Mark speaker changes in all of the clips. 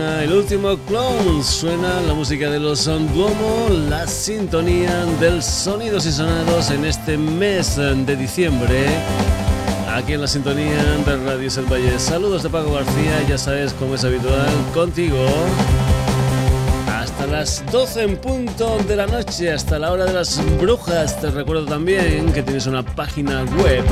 Speaker 1: el último clone, suena la música de los Duomo, la sintonía del Sonidos y Sonados en este mes de diciembre. Aquí en la sintonía de Radio El Valle. Saludos de Paco García, ya sabes como es habitual, contigo hasta las 12 en punto de la noche, hasta la hora de las brujas. Te recuerdo también que tienes una página web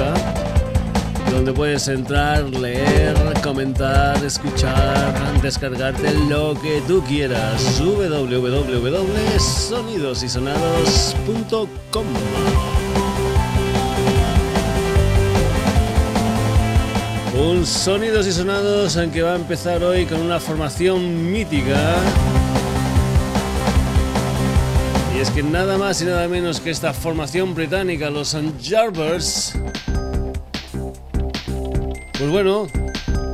Speaker 1: donde puedes entrar, leer, comentar, escuchar, descargarte lo que tú quieras. www.sonidosysonados.com Un Sonidos y Sonados en que va a empezar hoy con una formación mítica. Y es que nada más y nada menos que esta formación británica, los Jarvers, pues bueno,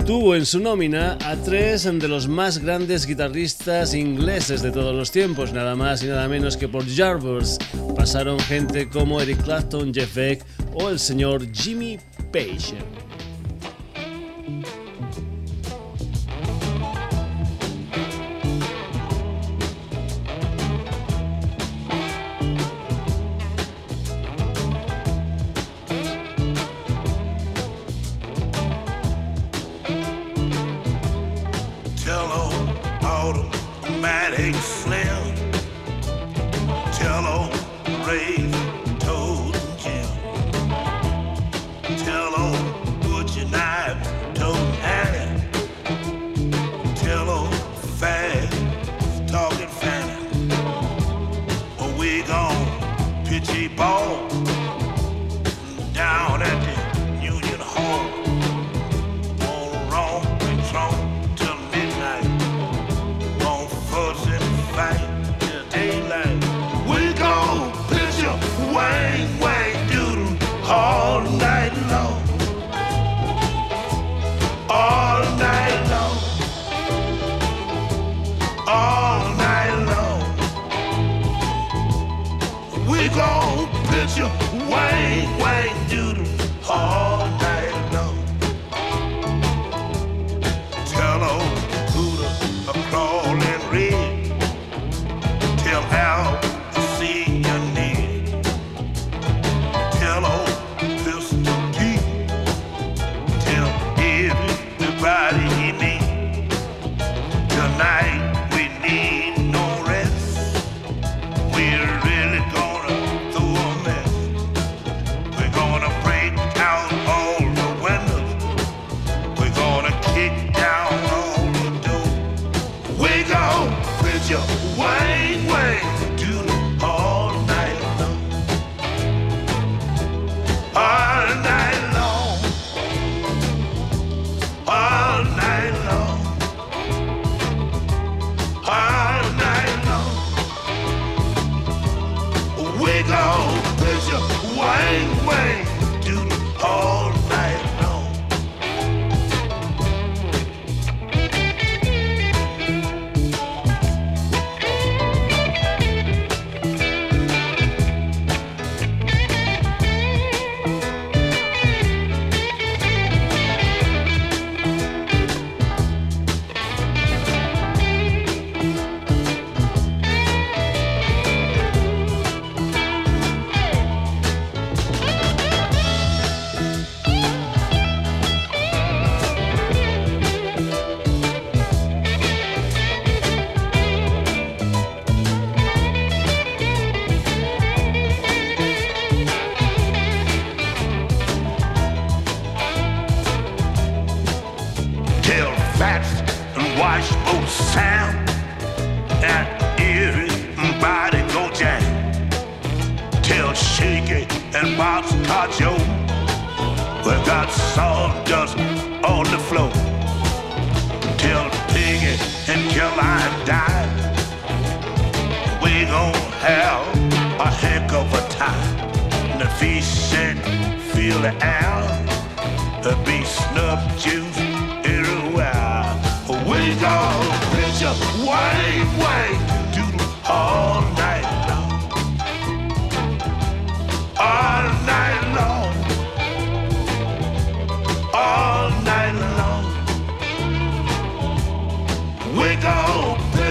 Speaker 1: tuvo en su nómina a tres de los más grandes guitarristas ingleses de todos los tiempos, nada más y nada menos que por Jarvers. Pasaron gente como Eric Clapton, Jeff Beck o el señor Jimmy Page.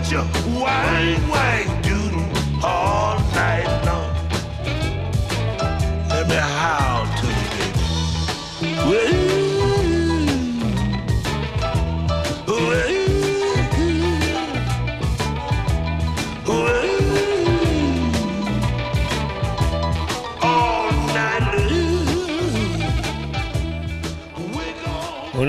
Speaker 2: such a wide, doodle. Oh.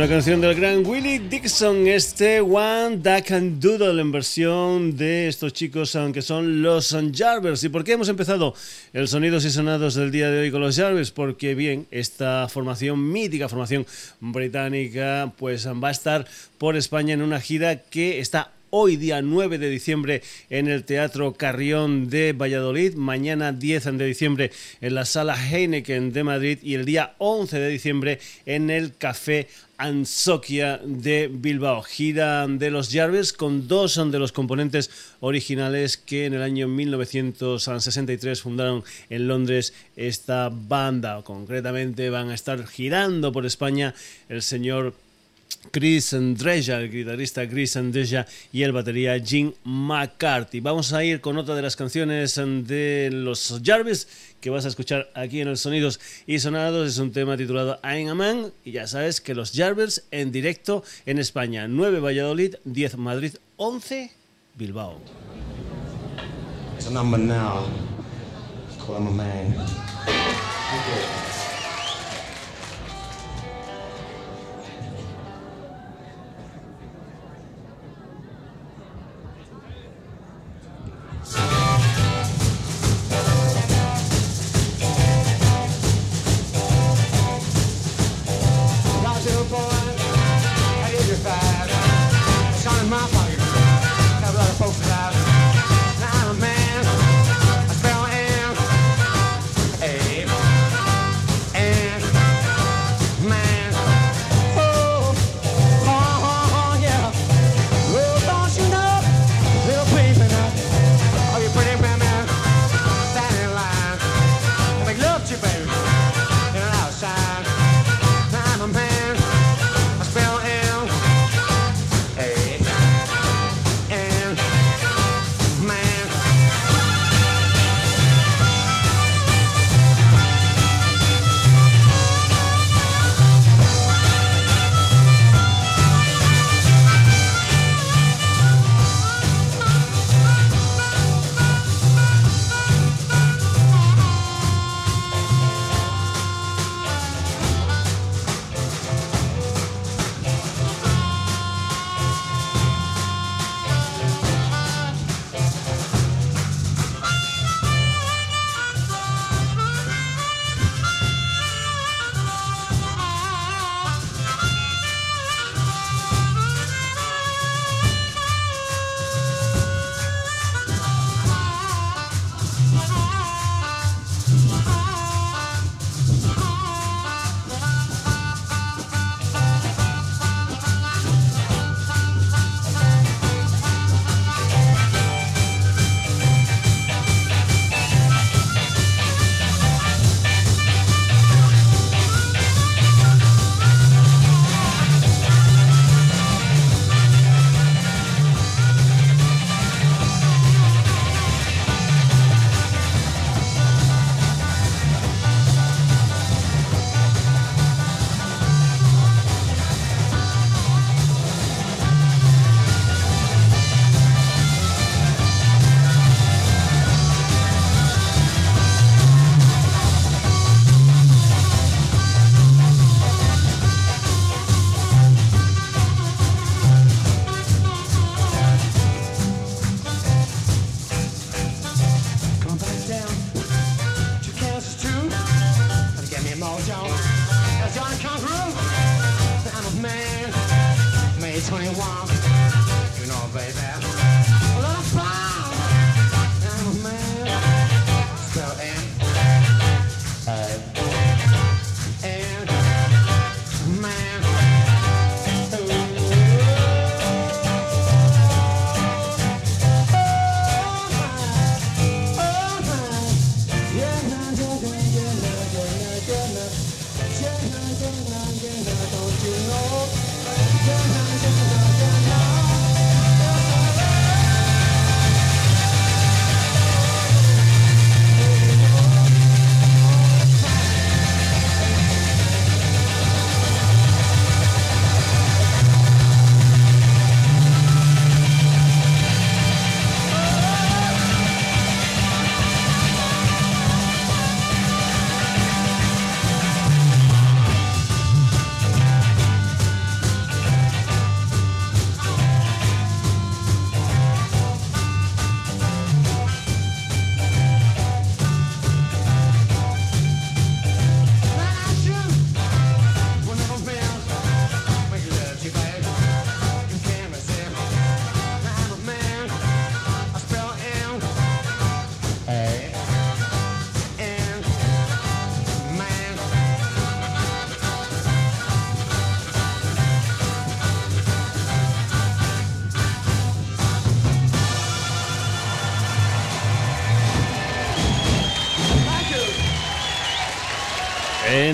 Speaker 3: Una canción del gran Willie Dixon, este One That Can Doodle en versión de estos chicos, aunque son los Jarvers. ¿Y por qué hemos empezado el Sonidos y Sonados del día de hoy con los Jarvers? Porque, bien, esta formación, mítica formación británica, pues va a estar por España en una gira que está hoy día 9 de diciembre en el Teatro Carrión de Valladolid, mañana 10 de diciembre en la Sala Heineken de Madrid y el día 11 de diciembre en el Café Ansoquia de Bilbao. Gira de los Jarvis con dos de los componentes originales que en el año 1963 fundaron en Londres esta banda. Concretamente van a estar girando por España el señor Chris Andreja, el guitarrista Chris Andreja y el batería Jim McCarthy. Vamos a ir con otra de las canciones de los Jarvis que vas a escuchar aquí en el Sonidos y Sonados. Es un tema titulado I'm a Man y ya sabes que los Jarvis en directo en España. 9 Valladolid, 10 Madrid, 11 Bilbao. It's a number now.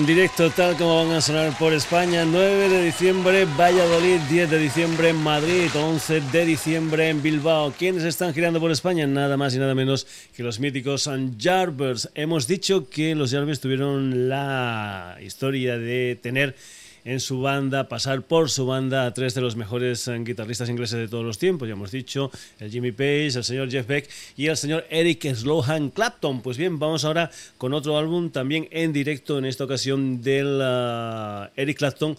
Speaker 3: En directo, tal como van a sonar por España, 9 de diciembre Valladolid, 10 de diciembre Madrid, 11 de diciembre en Bilbao. ¿Quiénes están girando por España? Nada más y nada menos que los míticos Jarvers. Hemos dicho que los Jarvers tuvieron la historia de tener en su banda, pasar por su banda a tres de los mejores eh, guitarristas ingleses de todos los tiempos. Ya hemos dicho, el Jimmy Page, el señor Jeff Beck y el señor Eric Slohan Clapton. Pues bien, vamos ahora con otro álbum también en directo, en esta ocasión del eh, Eric Clapton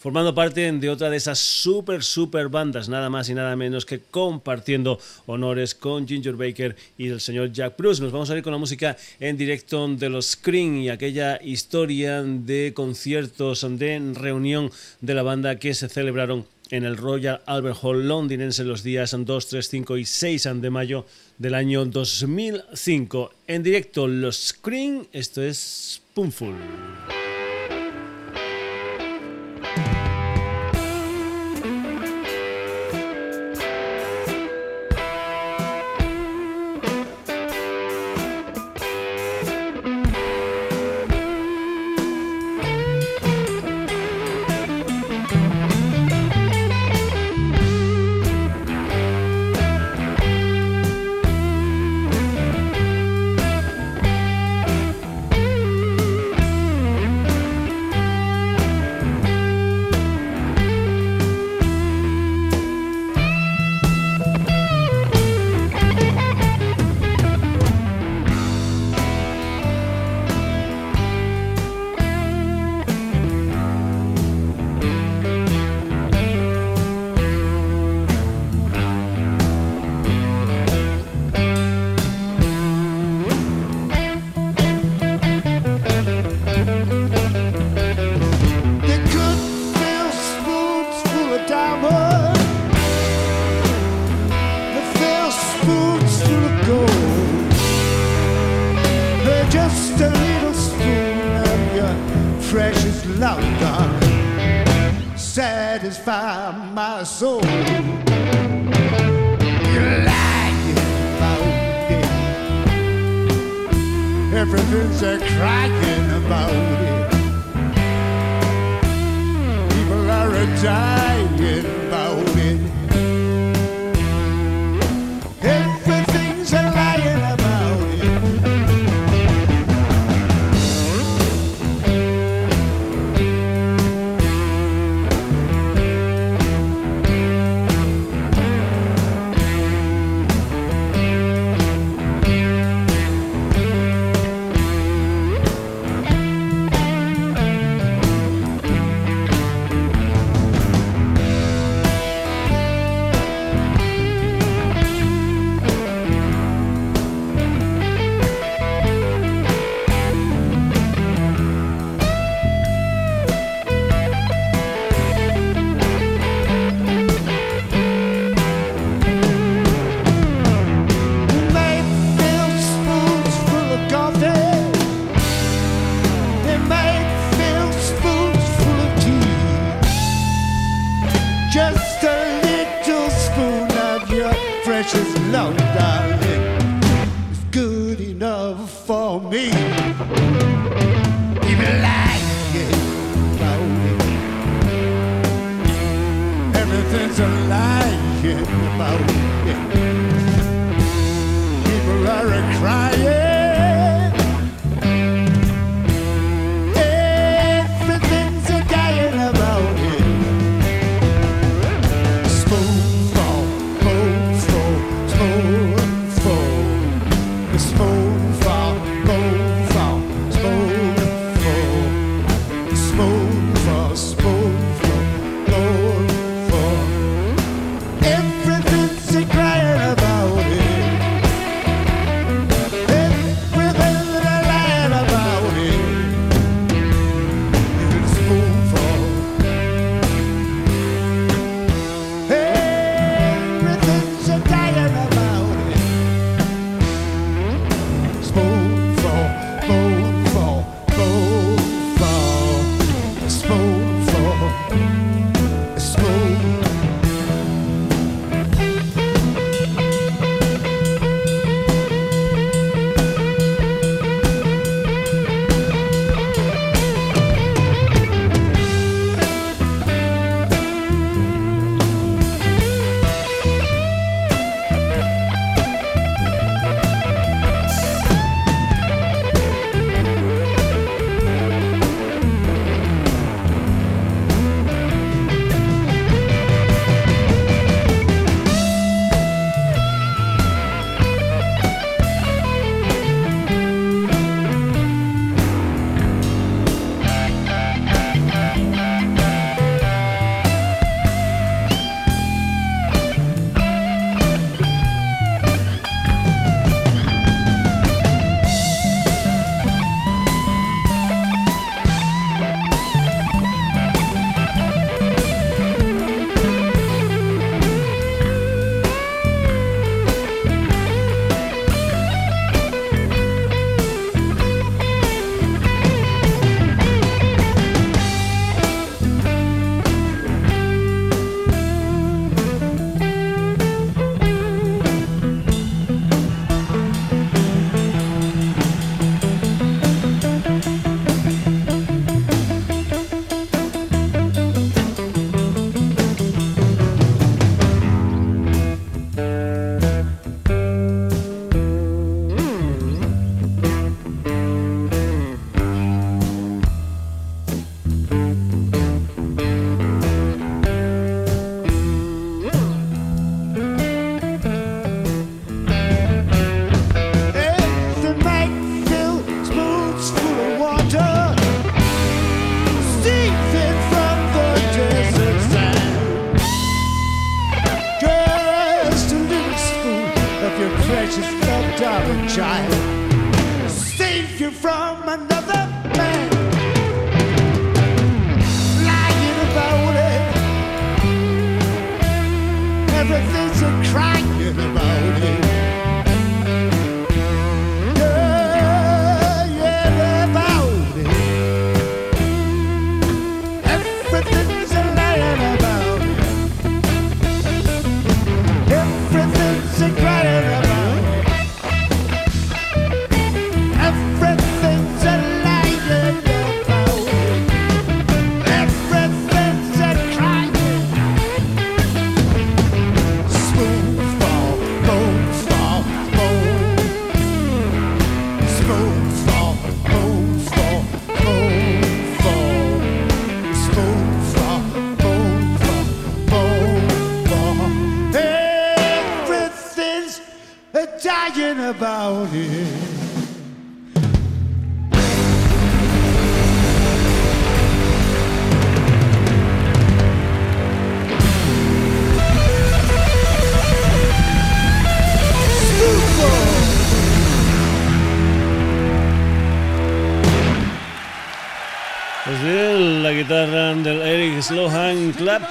Speaker 3: formando parte de otra de esas super, super bandas, nada más y nada menos que compartiendo honores con Ginger Baker y el señor Jack Bruce. Nos vamos a ir con la música en directo de los Scream y aquella historia de conciertos, de reunión de la banda que se celebraron en el Royal Albert Hall londinense los días 2, 3, 5 y 6 de mayo del año 2005. En directo los Scream, esto es Spoonful.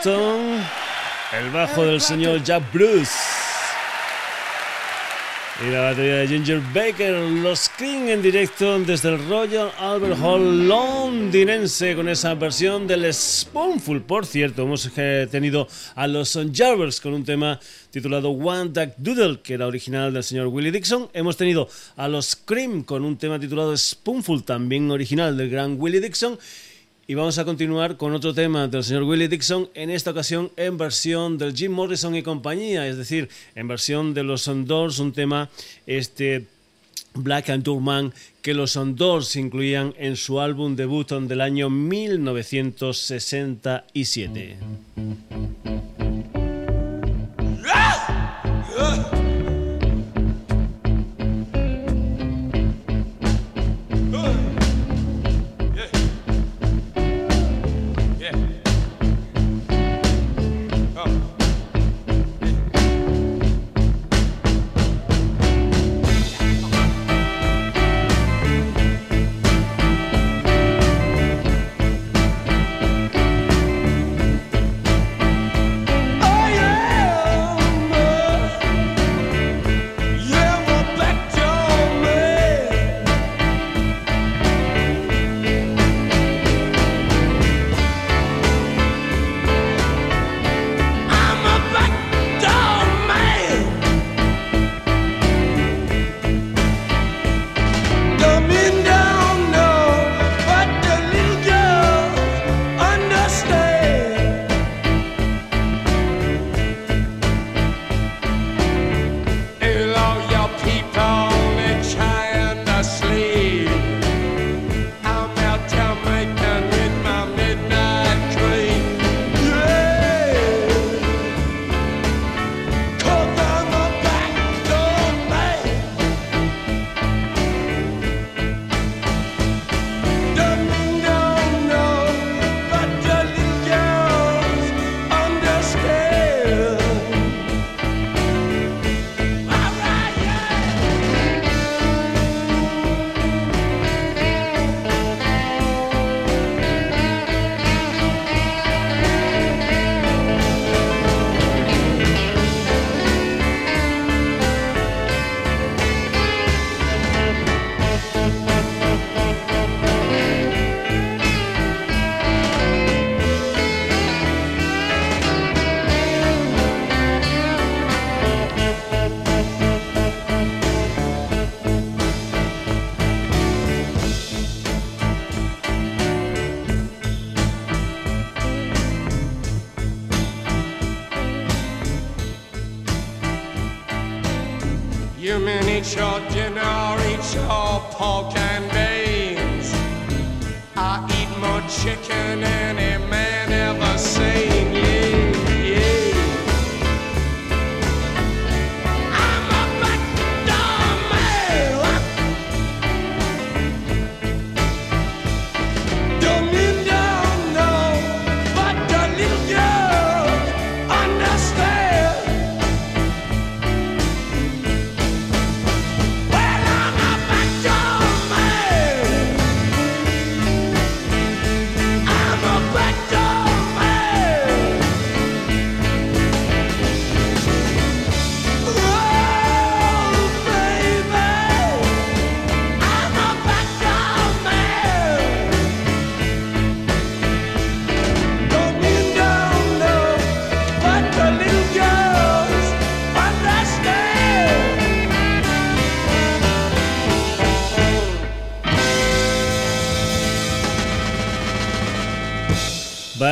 Speaker 4: El bajo del señor Jack Bruce. Y la batería de Ginger Baker, los King en directo desde el Royal Albert Hall londinense con esa versión del Spoonful. Por cierto, hemos eh, tenido a los Jarvers con un tema titulado One Duck Doodle, que era original del señor Willie Dixon. Hemos tenido a los Cream con un tema titulado Spoonful, también original del gran Willie Dixon. Y vamos a continuar con otro tema del señor Willie Dixon, en esta ocasión en versión del Jim Morrison y compañía, es decir, en versión de los Doors, un tema este Black and Man que los Doors incluían en su álbum debut del año 1967.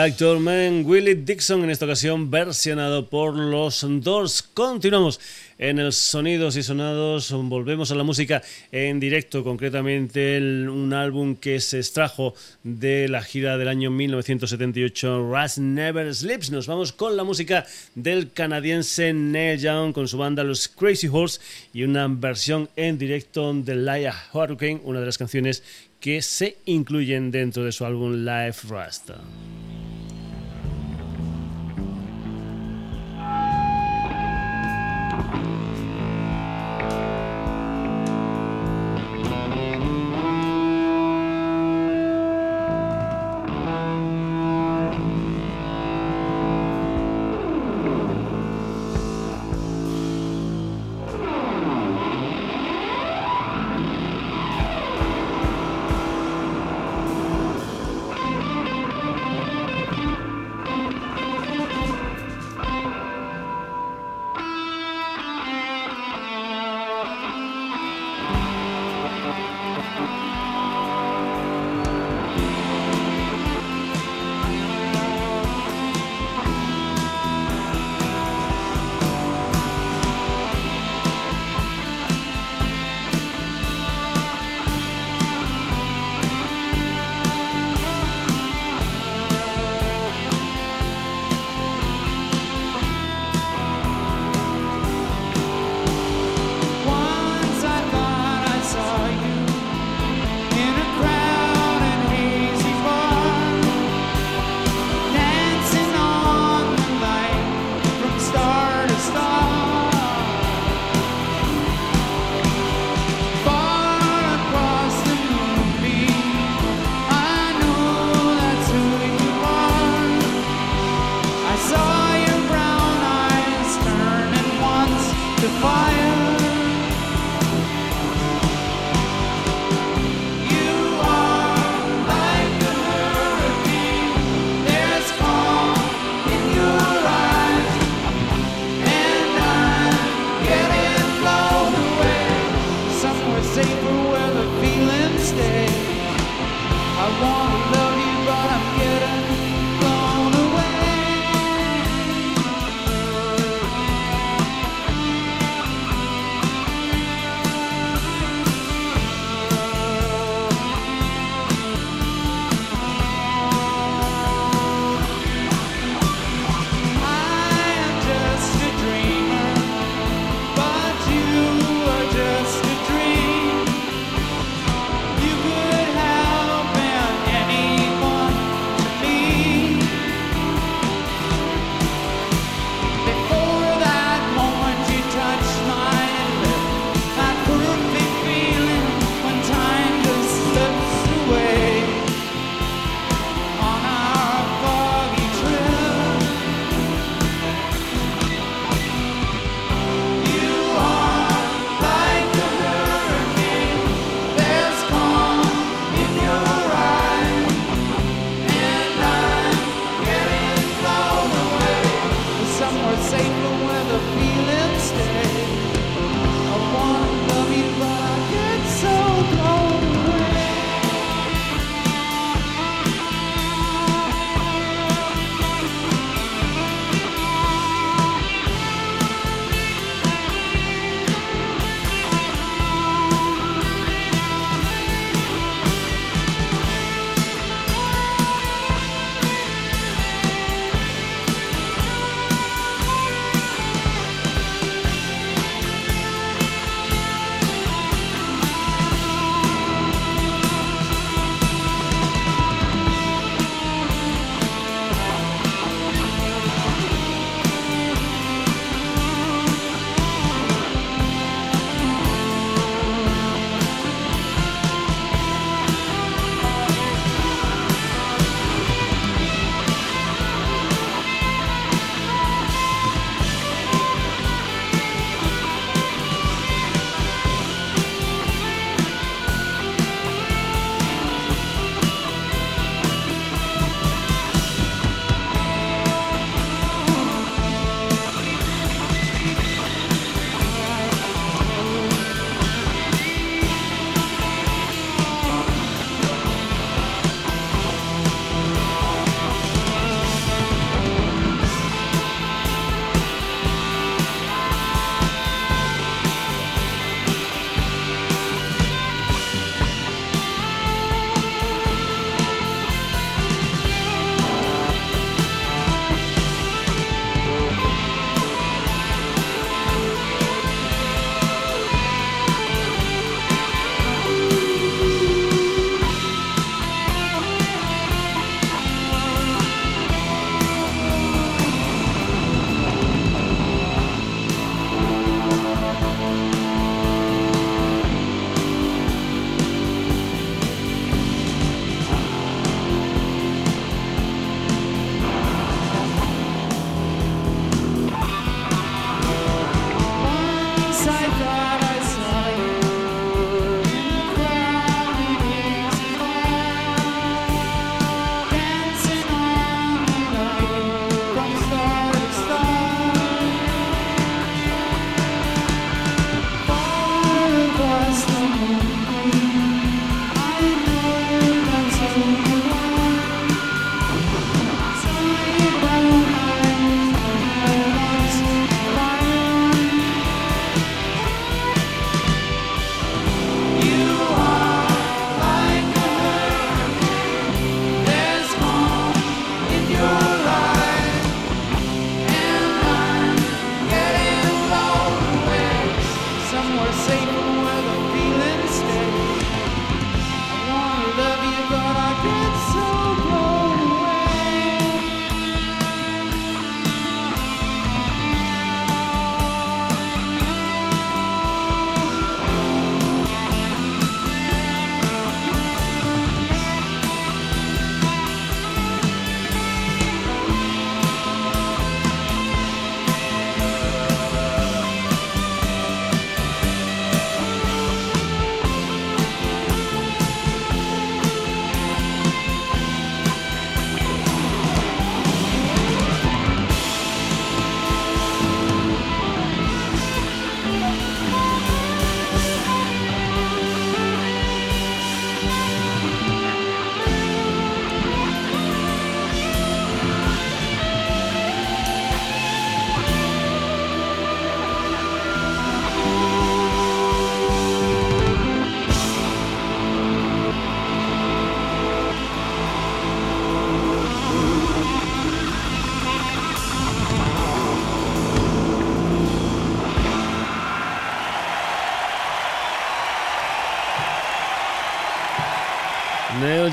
Speaker 3: Backdoor Man, Willie Dixon, en esta ocasión versionado por los Doors. Continuamos en el Sonidos y Sonados, volvemos a la música en directo, concretamente un álbum que se extrajo de la gira del año 1978, Rust Never Sleeps. Nos vamos con la música del canadiense Neil Young con su banda Los Crazy Horse y una versión en directo de Laia Hurricane, una de las canciones que se incluyen dentro de su álbum Life Rust.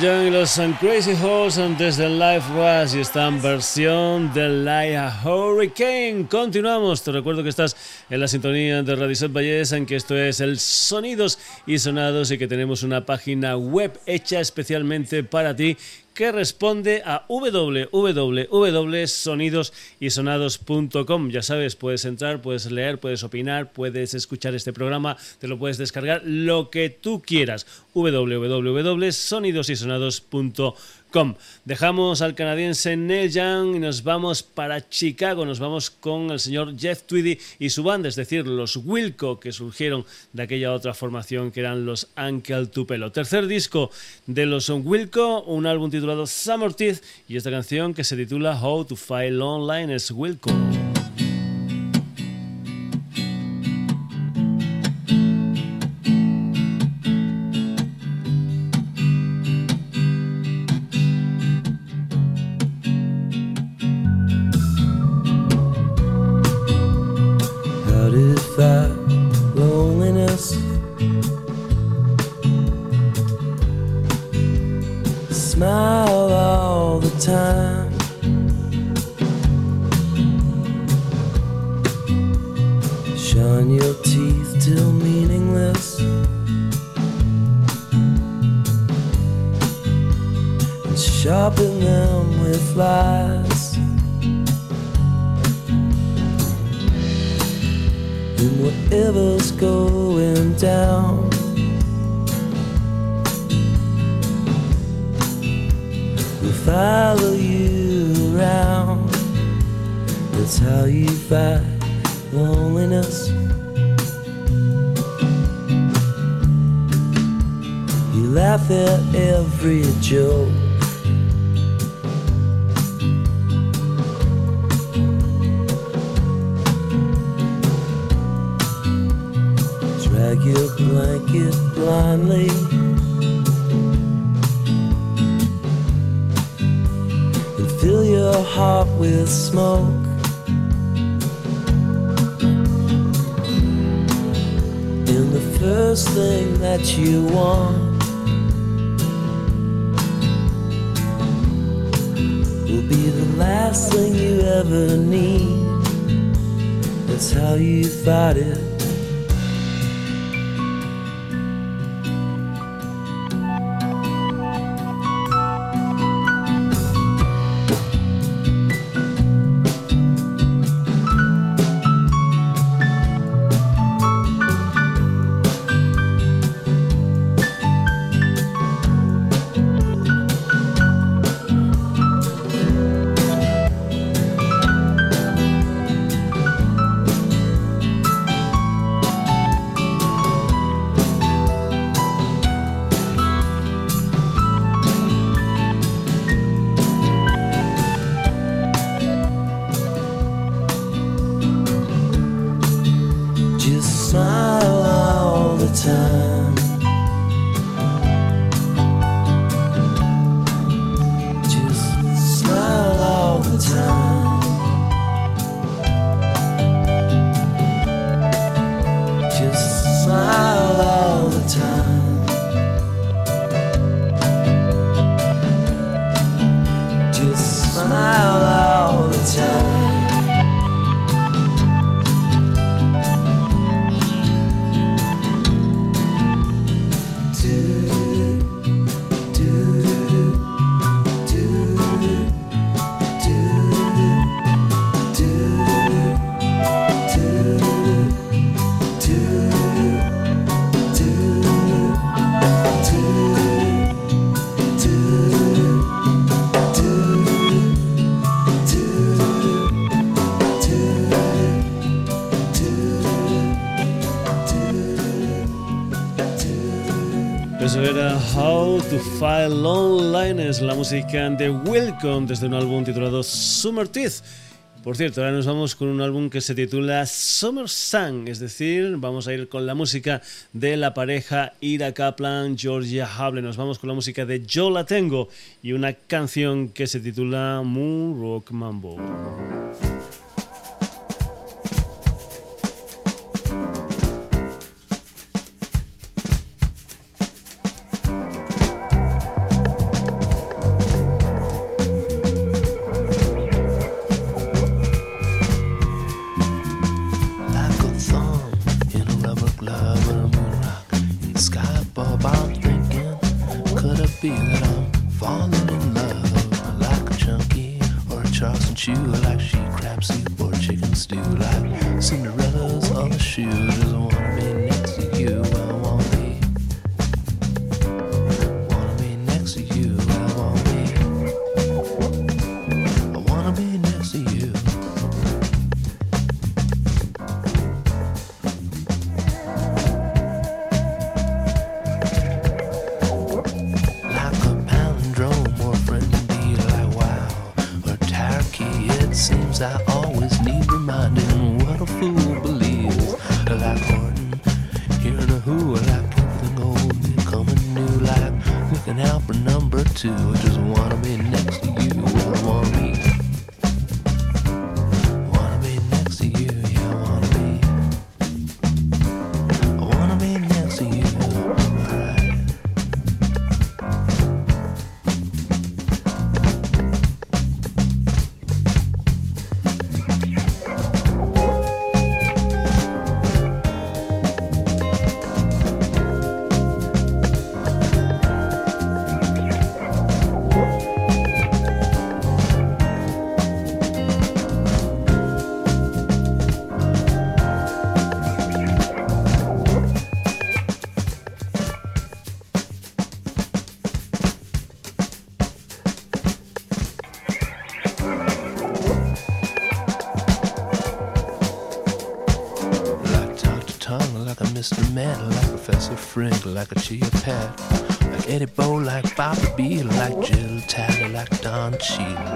Speaker 3: Y los Crazy Horse desde Life Was y esta versión de Light Hurricane. Continuamos, te recuerdo que estás en la sintonía de Radio Set Valles, en que esto es el Sonidos y Sonados y que tenemos una página web hecha especialmente para ti que responde a www.sonidosysonados.com. Ya sabes, puedes entrar, puedes leer, puedes opinar, puedes escuchar este programa, te lo puedes descargar, lo que tú quieras. www.sonidosysonados.com Dejamos al canadiense Neil Young y nos vamos para Chicago. Nos vamos con el señor Jeff Tweedy y su banda, es decir, los Wilco, que surgieron de aquella otra formación que eran los Uncle Tupelo. Tercer disco de los Wilco, un álbum titulado Summer Teeth y esta canción que se titula How to File Online es Wilco.
Speaker 5: laugh at every joke. Drag your blanket blindly. and Fill your heart with smoke. first thing that you want last thing you ever need. That's how you fight it.
Speaker 6: La música de Welcome desde un álbum titulado Summer Teeth. Por cierto, ahora nos vamos con un álbum que se titula Summer Sun, es decir, vamos a ir con la música de la pareja Ira Kaplan, Georgia Hable. Nos vamos con la música de Yo la tengo y una canción que se titula Moon Rock Mambo.
Speaker 7: Like Eddie Bo, like Bobby B, like Jill Tally, like Don Cheadle.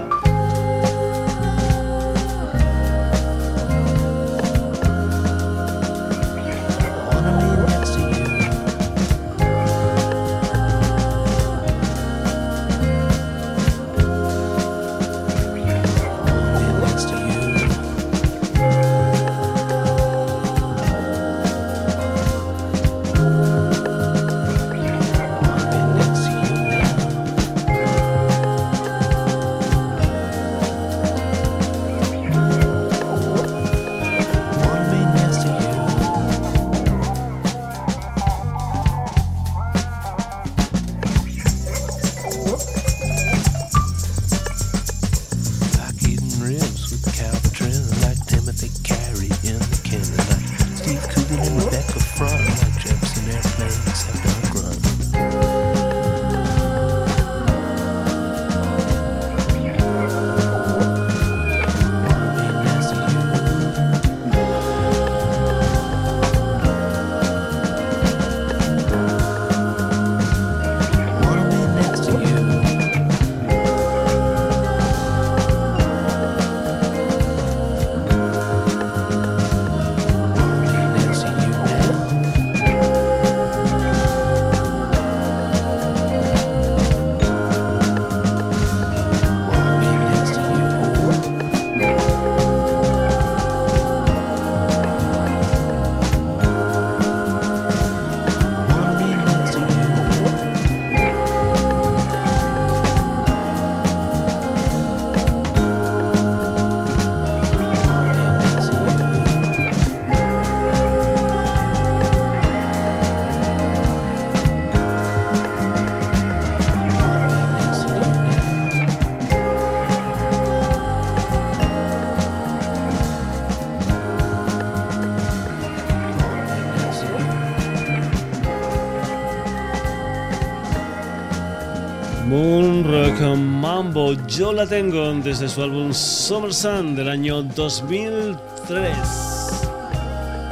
Speaker 8: Mambo, yo la tengo desde su álbum Summer Sun del año 2003.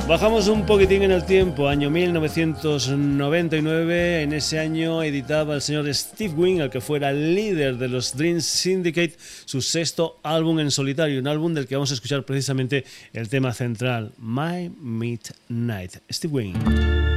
Speaker 8: Bajamos un poquitín en el tiempo, año 1999. En ese año editaba el señor Steve Wynn, el que fuera líder de los Dream Syndicate, su sexto álbum en solitario, un álbum del que vamos a escuchar precisamente el tema central, My Midnight. Steve Wynn.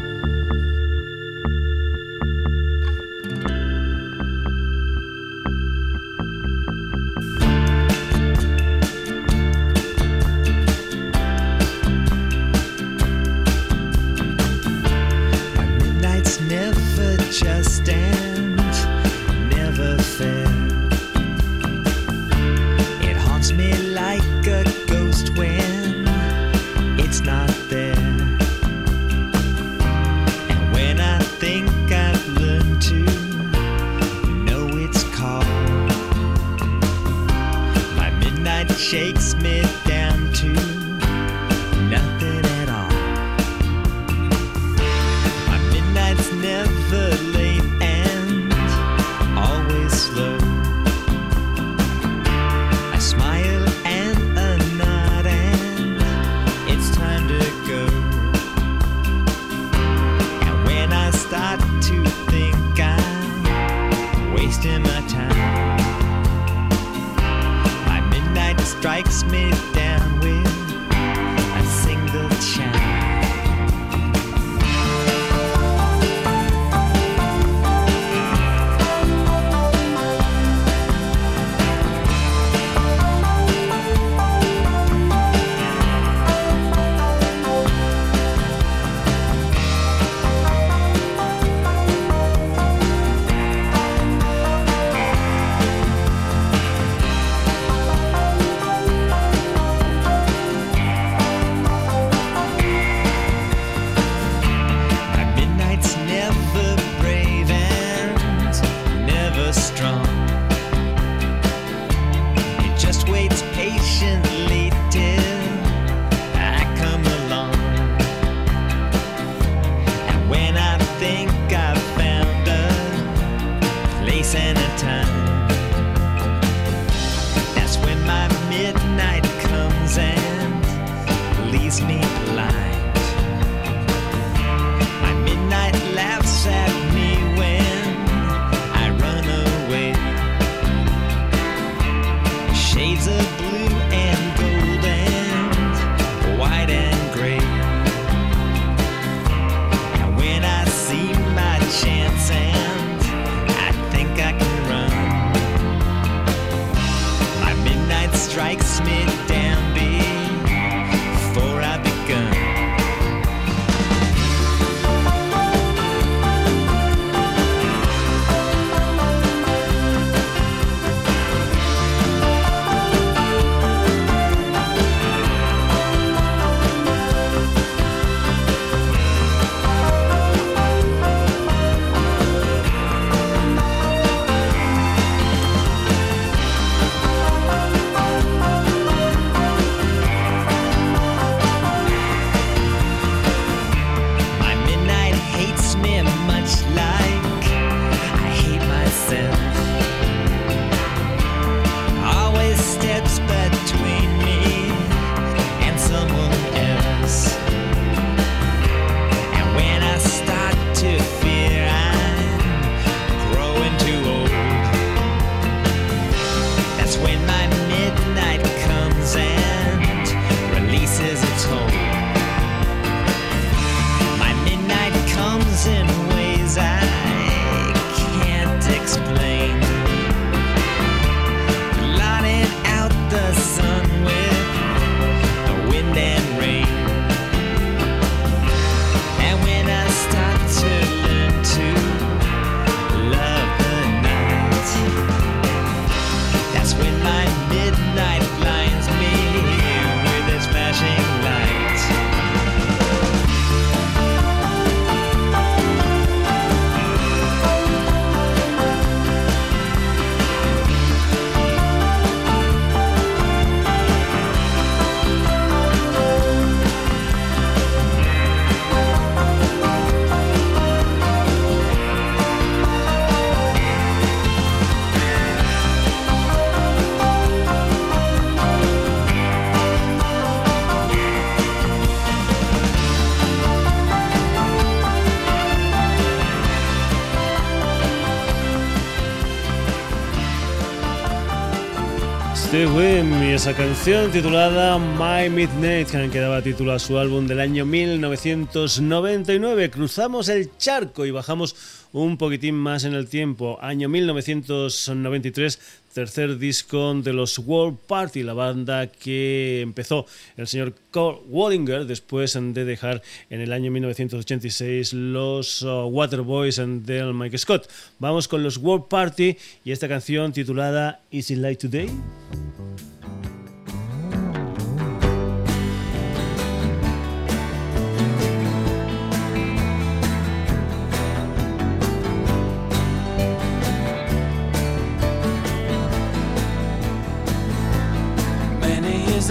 Speaker 9: Y esa canción titulada My Midnight que daba título a su álbum del año 1999. Cruzamos el charco y bajamos un poquitín más en el tiempo. Año 1993, tercer disco de los World Party, la banda que empezó el señor Cole Wallinger después de dejar en el año 1986 los uh, Waterboys del Mike Scott. Vamos con los World Party y esta canción titulada Is It Like Today?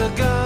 Speaker 3: ago.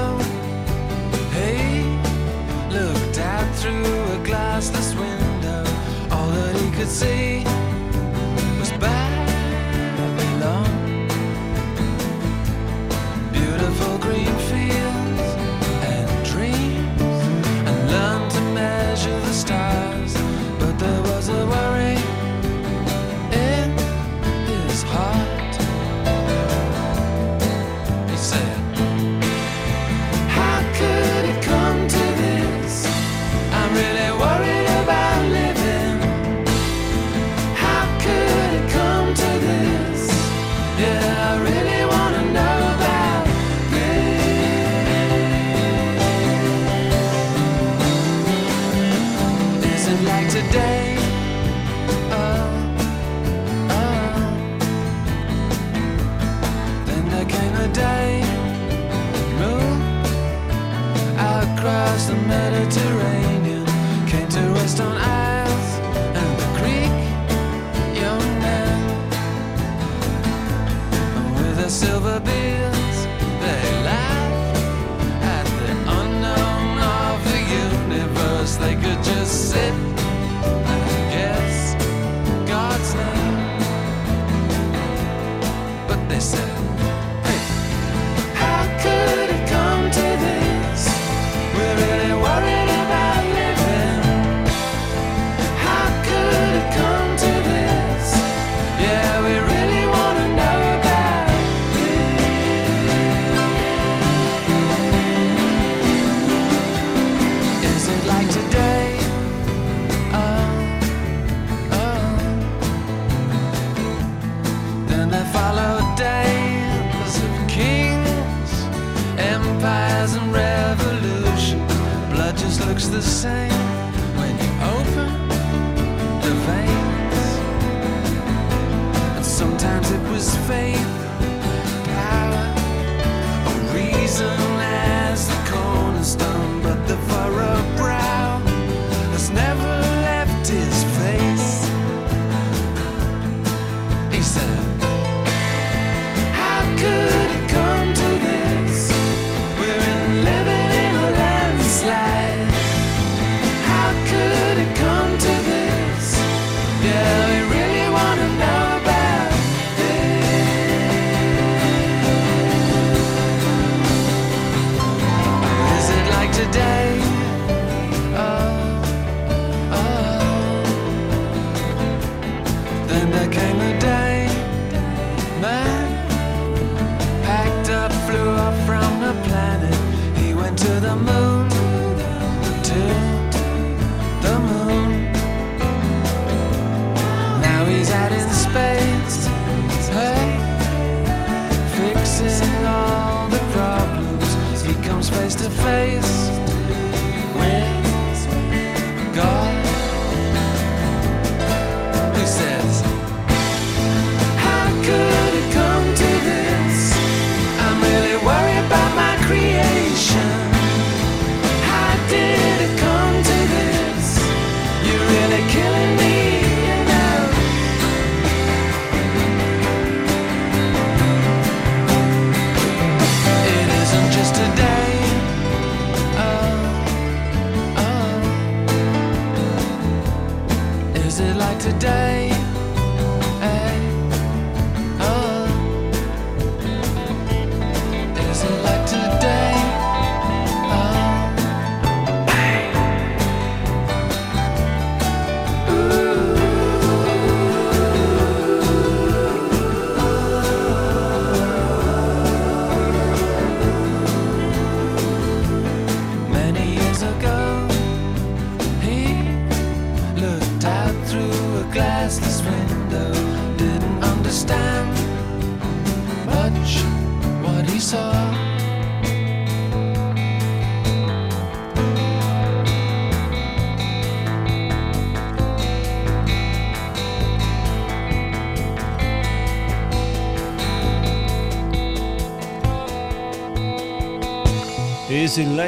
Speaker 3: today.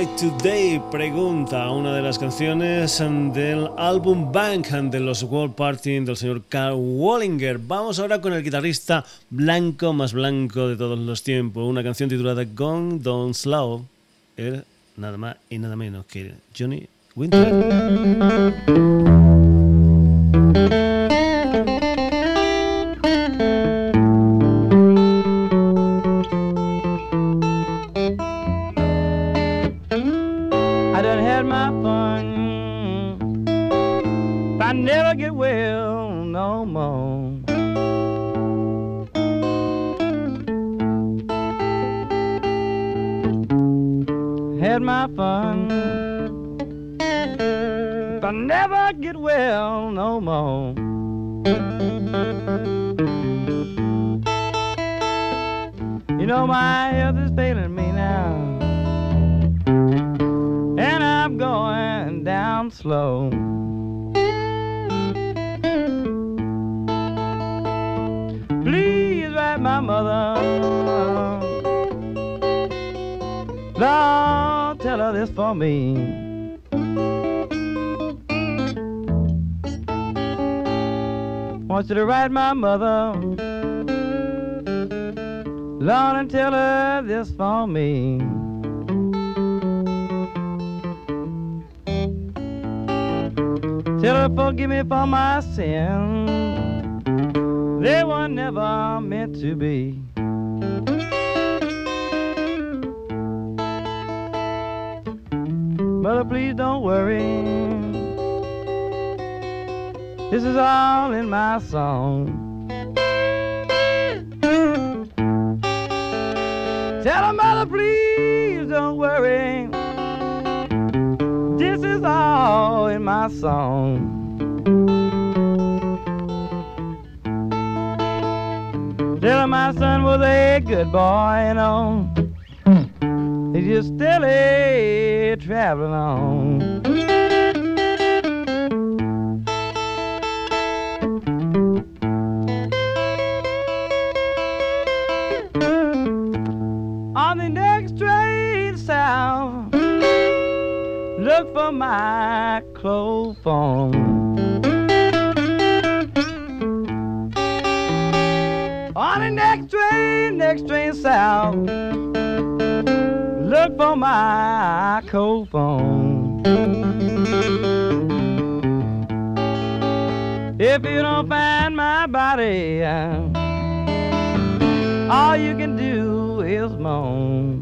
Speaker 3: Today? Pregunta una de las canciones del álbum Bank de los World Party del señor Carl Wallinger. Vamos ahora con el guitarrista blanco más blanco de todos los tiempos. Una canción titulada Gone Don't Slow. nada más y nada menos que Johnny Winter.
Speaker 10: You know my health is failing me now, and I'm going down slow. Please write my mother. Lord, tell her this for me. Wants you to write my mother. Lord, and tell her this for me. Tell her forgive me for my sins. They were never meant to be. Mother, please don't worry. This is all in my song. Tell her mother, please don't worry. This is all in my song. Tell her my son was a good boy, you know. Hmm. He's just still a traveling on. My clophone. On the next train, next train south, look for my phone. If you don't find my body, all you can do is moan.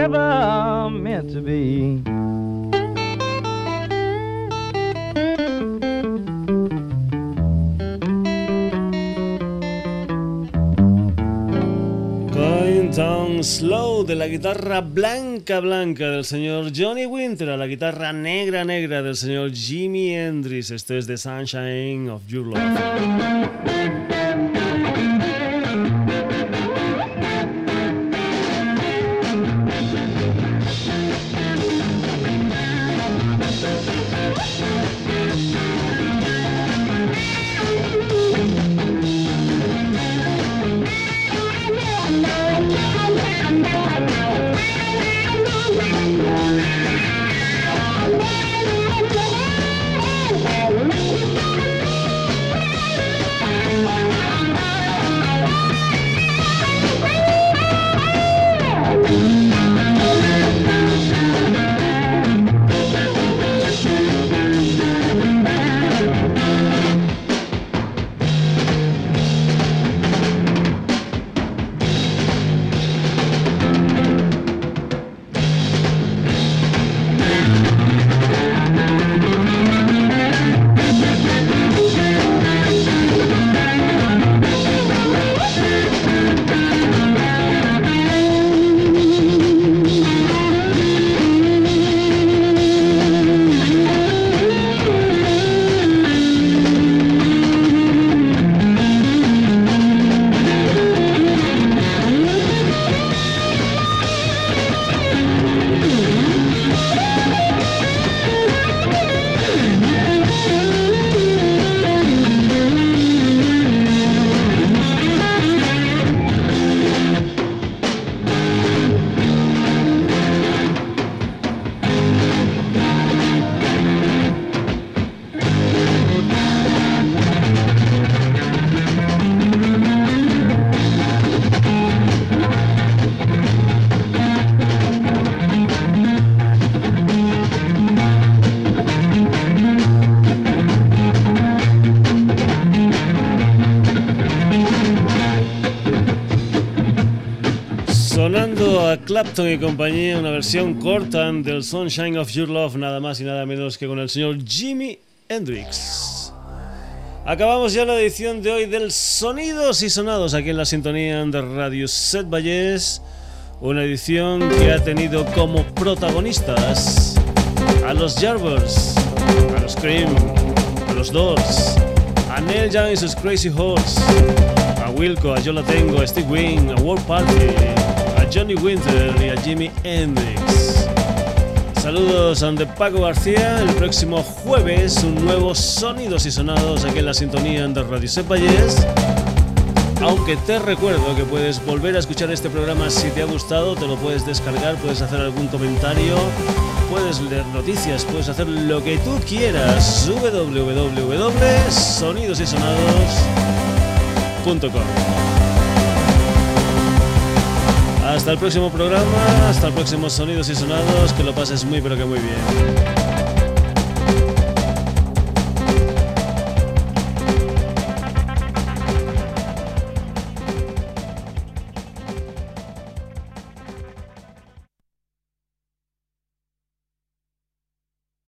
Speaker 10: Never meant to be.
Speaker 3: Down Slow de la guitarra blanca blanca del señor Johnny Winter a la guitarra negra negra del señor Jimi Hendrix. Esto es The Sunshine of Your Love. Clapton y compañía, una versión corta del Sunshine of Your Love, nada más y nada menos que con el señor Jimi Hendrix. Acabamos ya la edición de hoy del Sonidos y Sonados aquí en la sintonía de Radio Set Valles, una edición que ha tenido como protagonistas a los Jarvers, a los Cream, a los Doors, a Neil Young y sus Crazy Horse, a Wilco, a Yo La Tengo, a Steve Wing, a World Party. Johnny Winter y a Jimi Hendrix. Saludos a Paco García. El próximo jueves un nuevo Sonidos y Sonados aquí en la sintonía de Radio Sepayes. Aunque te recuerdo que puedes volver a escuchar este programa si te ha gustado, te lo puedes descargar, puedes hacer algún comentario, puedes leer noticias, puedes hacer lo que tú quieras. www.sonidosysonados.com hasta el próximo programa, hasta el próximo Sonidos y Sonados, que lo pases muy pero que muy bien.